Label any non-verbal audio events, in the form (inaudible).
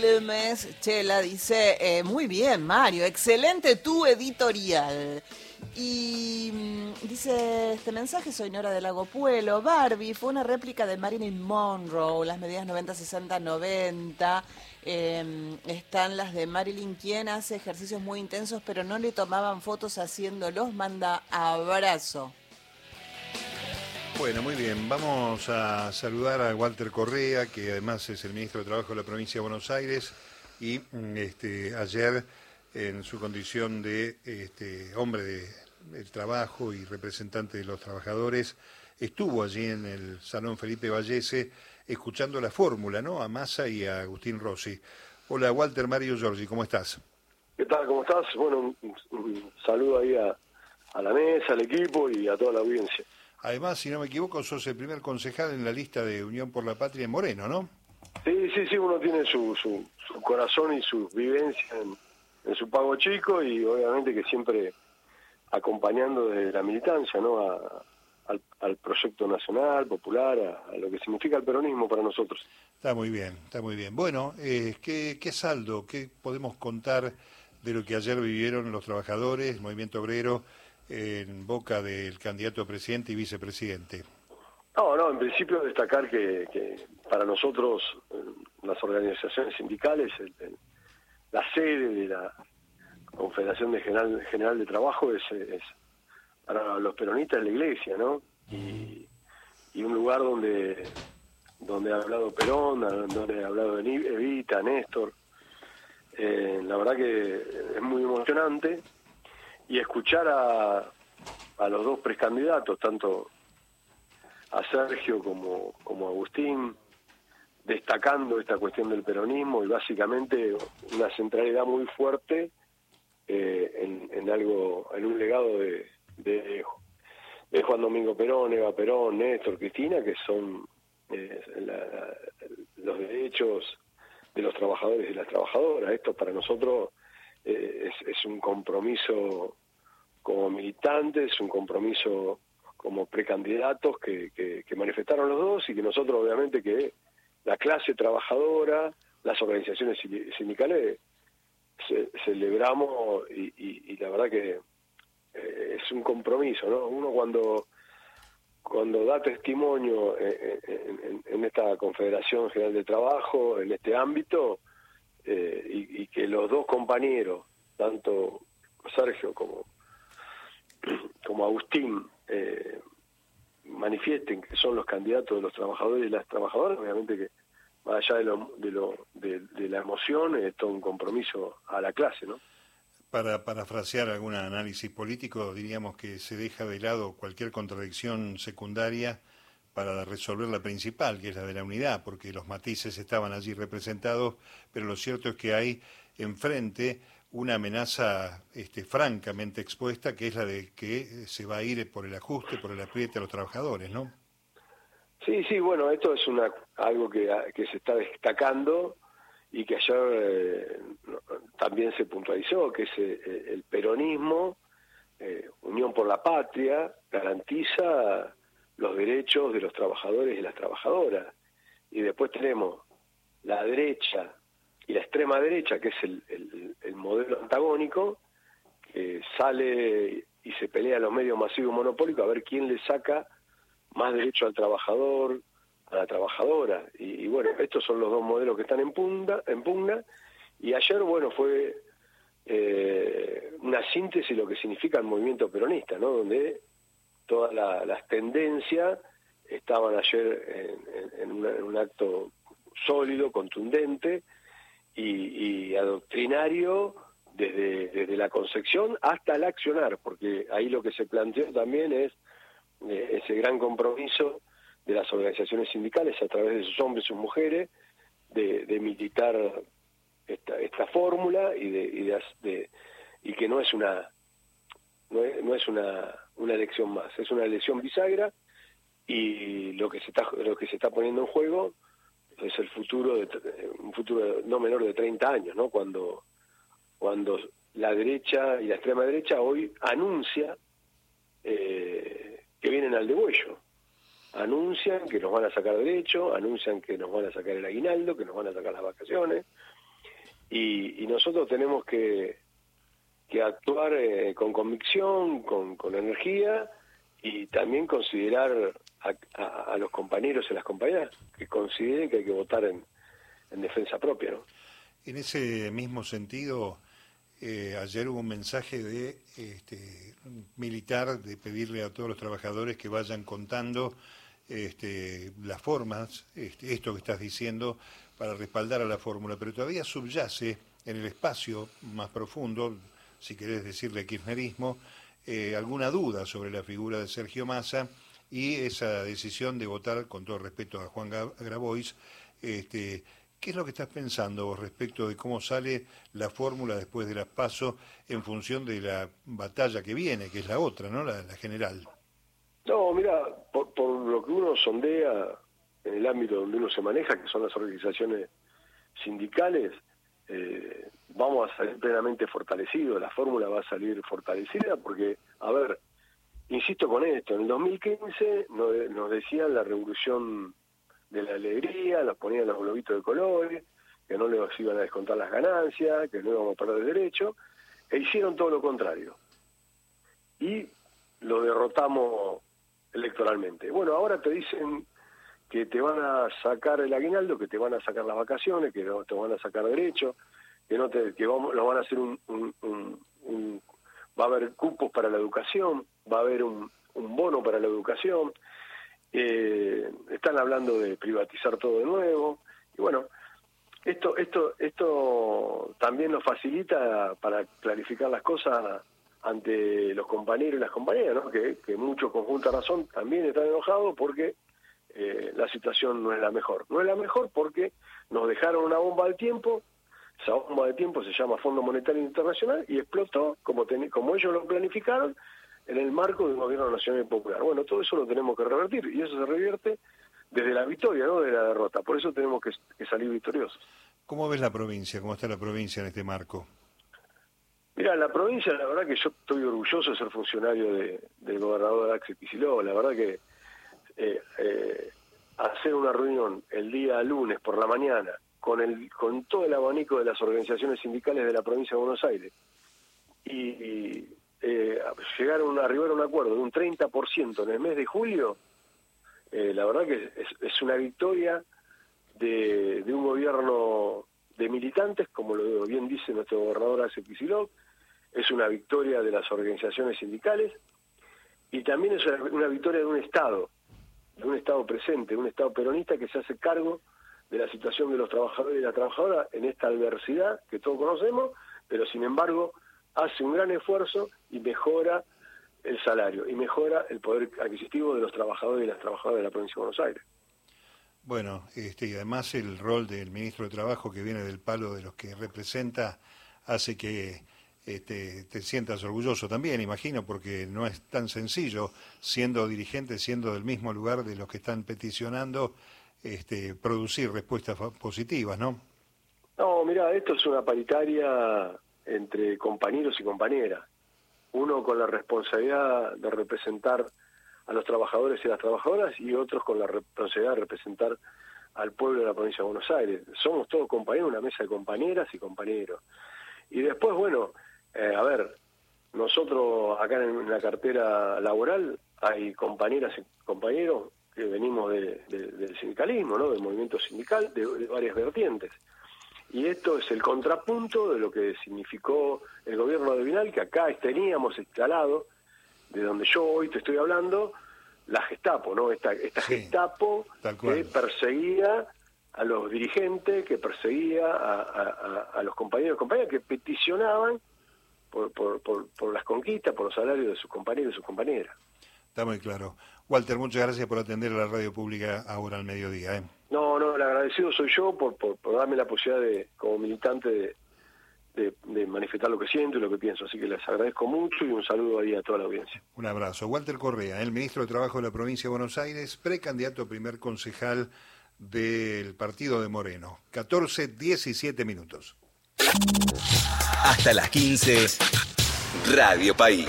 Quilmes. Chela dice, eh, muy bien, Mario, excelente tu editorial. Y mm, dice este mensaje, soy Nora del Lago Puelo. Barbie fue una réplica de Marilyn Monroe, las medidas 90, 60, 90. están las de Marilyn, quien hace ejercicios muy intensos, pero no le tomaban fotos haciéndolos. Manda abrazo. Bueno, muy bien. Vamos a saludar a Walter Correa, que además es el ministro de Trabajo de la provincia de Buenos Aires y mm, este, ayer en su condición de este, hombre del trabajo y representante de los trabajadores, estuvo allí en el Salón Felipe Vallese escuchando la fórmula, ¿no? A Massa y a Agustín Rossi. Hola, Walter Mario Giorgi, ¿cómo estás? ¿Qué tal? ¿Cómo estás? Bueno, un, saludo ahí a la mesa, al equipo y a toda la audiencia. Además, si no me equivoco, sos el primer concejal en la lista de Unión por la Patria en Moreno, ¿no? Sí, sí, sí, uno tiene su, su, corazón y su vivencia en, su pago chico y obviamente que siempre acompañando desde la militancia, ¿no? al, proyecto nacional, popular, a, lo que significa el peronismo para nosotros. Está muy bien, está muy bien. Bueno, eh, ¿qué, ¿qué saldo, qué podemos contar de lo que ayer vivieron los trabajadores, el movimiento obrero, en boca del candidato a presidente y vicepresidente? No, no, en principio destacar que, para nosotros, eh, las organizaciones sindicales, la sede de la Confederación de General, General de Trabajo es, para los peronistas la iglesia, ¿no? Y, un lugar donde donde ha hablado Perón, donde ha hablado Evita, Néstor. Eh, la verdad que es muy emocionante y escuchar a, a los dos precandidatos, tanto a Sergio como, como a Agustín, destacando esta cuestión del peronismo y básicamente una centralidad muy fuerte eh, en, algo, en un legado de, de, Juan Domingo Perón, Eva Perón, Néstor, Cristina, que son eh, los derechos de los trabajadores y las trabajadoras. Esto para nosotros eh, es, un compromiso como militantes, un compromiso como precandidatos que, que, manifestaron los dos y que nosotros obviamente que la clase trabajadora, las organizaciones sindicales celebramos y, la verdad que eh, es un compromiso, ¿no? Uno cuando cuando da testimonio en, en, esta Confederación General de Trabajo, en este ámbito, eh, y, que los dos compañeros, tanto Sergio como, (clears throat) como Agustín eh, manifiesten que son los candidatos de los trabajadores y las trabajadoras, obviamente que más allá de, lo, de, la emoción, es todo un compromiso a la clase, ¿no? Para parafrasear algún análisis político, diríamos que se deja de lado cualquier contradicción secundaria para resolver la principal, que es la de la unidad, porque los matices estaban allí representados, pero lo cierto es que hay enfrente una amenaza este, francamente expuesta, que es la de que se va a ir por el ajuste, por el apriete a los trabajadores, ¿no? Sí, sí, bueno, esto es una algo que, que se está destacando y que ayer eh, también se puntualizó, que es eh, el peronismo, eh, Unión por la Patria, garantiza los derechos de los trabajadores y las trabajadoras. Y después tenemos la derecha y la extrema derecha, que es el, modelo antagónico, que sale y se pelea en los medios masivos monopólicos a ver quién le saca más derecho al trabajador, a la trabajadora. Y, bueno, estos son los dos modelos que están en, punta, en pugna. Y ayer, bueno, fue eh, una síntesis de lo que significa el movimiento peronista, ¿no? Donde todas las tendencias estaban ayer en, un acto sólido, contundente, y, adoctrinario desde, desde la concepción hasta el accionar, porque ahí lo que se planteó también es eh, ese gran compromiso de las organizaciones sindicales a través de sus hombres y sus mujeres de, de militar esta, esta fórmula y de, y de, y que no es una no es, no es una, una elección más, es una elección bisagra y lo que se está lo que se está poniendo en juego es el futuro de un futuro no menor de 30 años, ¿no? Cuando cuando la derecha y la extrema derecha hoy anuncia eh, que vienen al degüello. Anuncian que nos van a sacar derecho, anuncian que nos van a sacar el aguinaldo, que nos van a sacar las vacaciones, y, nosotros tenemos que, que actuar eh, con convicción, con, con energía y también considerar a, los compañeros y las compañeras que consideren que hay que votar en, en defensa propia. ¿no? En ese mismo sentido, eh, ayer hubo un mensaje de este, militar de pedirle a todos los trabajadores que vayan contando este, las formas, este, esto que estás diciendo, para respaldar a la fórmula, pero todavía subyace en el espacio más profundo, si querés decirle kirchnerismo, eh, alguna duda sobre la figura de Sergio Massa y esa decisión de votar, con todo respeto a Juan Grabois, este, ¿qué es lo que estás pensando vos respecto de cómo sale la fórmula después de las PASO en función de la batalla que viene, que es la otra, ¿no? La, general. No, mira, por, lo que uno sondea en el ámbito donde uno se maneja, que son las organizaciones sindicales, eh, vamos a salir plenamente fortalecidos, la fórmula va a salir fortalecida porque, a ver, insisto con esto, en el 2015 nos, nos decían la revolución de la alegría, nos ponían los globitos de colores, que no les iban a descontar las ganancias, que no íbamos a perder derecho, e hicieron todo lo contrario. Y lo derrotamos electoralmente. Bueno, ahora te dicen que te van a sacar el aguinaldo, que te van a sacar las vacaciones, que no te van a sacar derecho, que no te, que vamos, lo van a hacer un, un, va a haber cupos para la educación, va a haber un, un bono para la educación, eh, están hablando de privatizar todo de nuevo, y bueno, esto, esto, esto también nos facilita para clarificar las cosas ante los compañeros y las compañeras, que, que muchos con justa razón también están enojados porque eh, la situación no es la mejor. No es la mejor porque nos dejaron una bomba al tiempo, esa bomba de tiempo se llama Fondo Monetario Internacional y explotó como, como ellos lo planificaron en el marco de un gobierno nacional y popular. Bueno, todo eso lo tenemos que revertir y eso se revierte desde la victoria, no de la derrota. Por eso tenemos que, salir victoriosos. ¿Cómo ves la provincia? ¿Cómo está la provincia en este marco? Mira, la provincia, la verdad que yo estoy orgulloso de ser funcionario de, del gobernador Axel Kicillof. La verdad que eh, eh, hacer una reunión el día lunes por la mañana con, el, con todo el abanico de las organizaciones sindicales de la provincia de Buenos Aires y, eh, llegar a, arribar a un acuerdo de un 30% en el mes de julio, eh, la verdad que es, una victoria de, un gobierno de militantes, como lo bien dice nuestro gobernador Ace Pisilov, es una victoria de las organizaciones sindicales y también es una victoria de un Estado, de un Estado presente, de un Estado peronista que se hace cargo de la situación de los trabajadores y las trabajadoras en esta adversidad que todos conocemos, pero sin embargo hace un gran esfuerzo y mejora el salario y mejora el poder adquisitivo de los trabajadores y las trabajadoras de la provincia de Buenos Aires. Bueno, este, y además el rol del ministro de Trabajo que viene del palo de los que representa hace que este, te sientas orgulloso también, imagino, porque no es tan sencillo, siendo dirigente, siendo del mismo lugar de los que están peticionando, este, producir respuestas positivas, ¿no? No, mira, esto es una paritaria entre compañeros y compañeras. Uno con la responsabilidad de representar a los trabajadores y las trabajadoras y otros con la responsabilidad de representar al pueblo de la provincia de Buenos Aires. Somos todos compañeros, una mesa de compañeras y compañeros. Y después, bueno, eh, a ver, nosotros acá en la cartera laboral hay compañeras y compañeros que venimos del sindicalismo, ¿no? del movimiento sindical, de, varias vertientes. Y esto es el contrapunto de lo que significó el gobierno de Vinal, que acá teníamos instalado, de donde yo hoy te estoy hablando, la Gestapo, ¿no? Esta, esta Gestapo que perseguía a los dirigentes, que perseguía a, a los compañeros y compañeras que peticionaban por, por, por, las conquistas, por los salarios de sus compañeros y sus compañeras. Está muy claro. Walter, muchas gracias por atender a la radio pública ahora al mediodía. ¿eh? No, el agradecido soy yo por, por, darme la posibilidad de, como militante de, de, manifestar lo que siento y lo que pienso. Así que les agradezco mucho y un saludo ahí a toda la audiencia. Un abrazo. Walter Correa, el ministro de Trabajo de la provincia de Buenos Aires, precandidato a primer concejal del partido de Moreno. 14, 17 minutos. Hasta las 15, Radio País.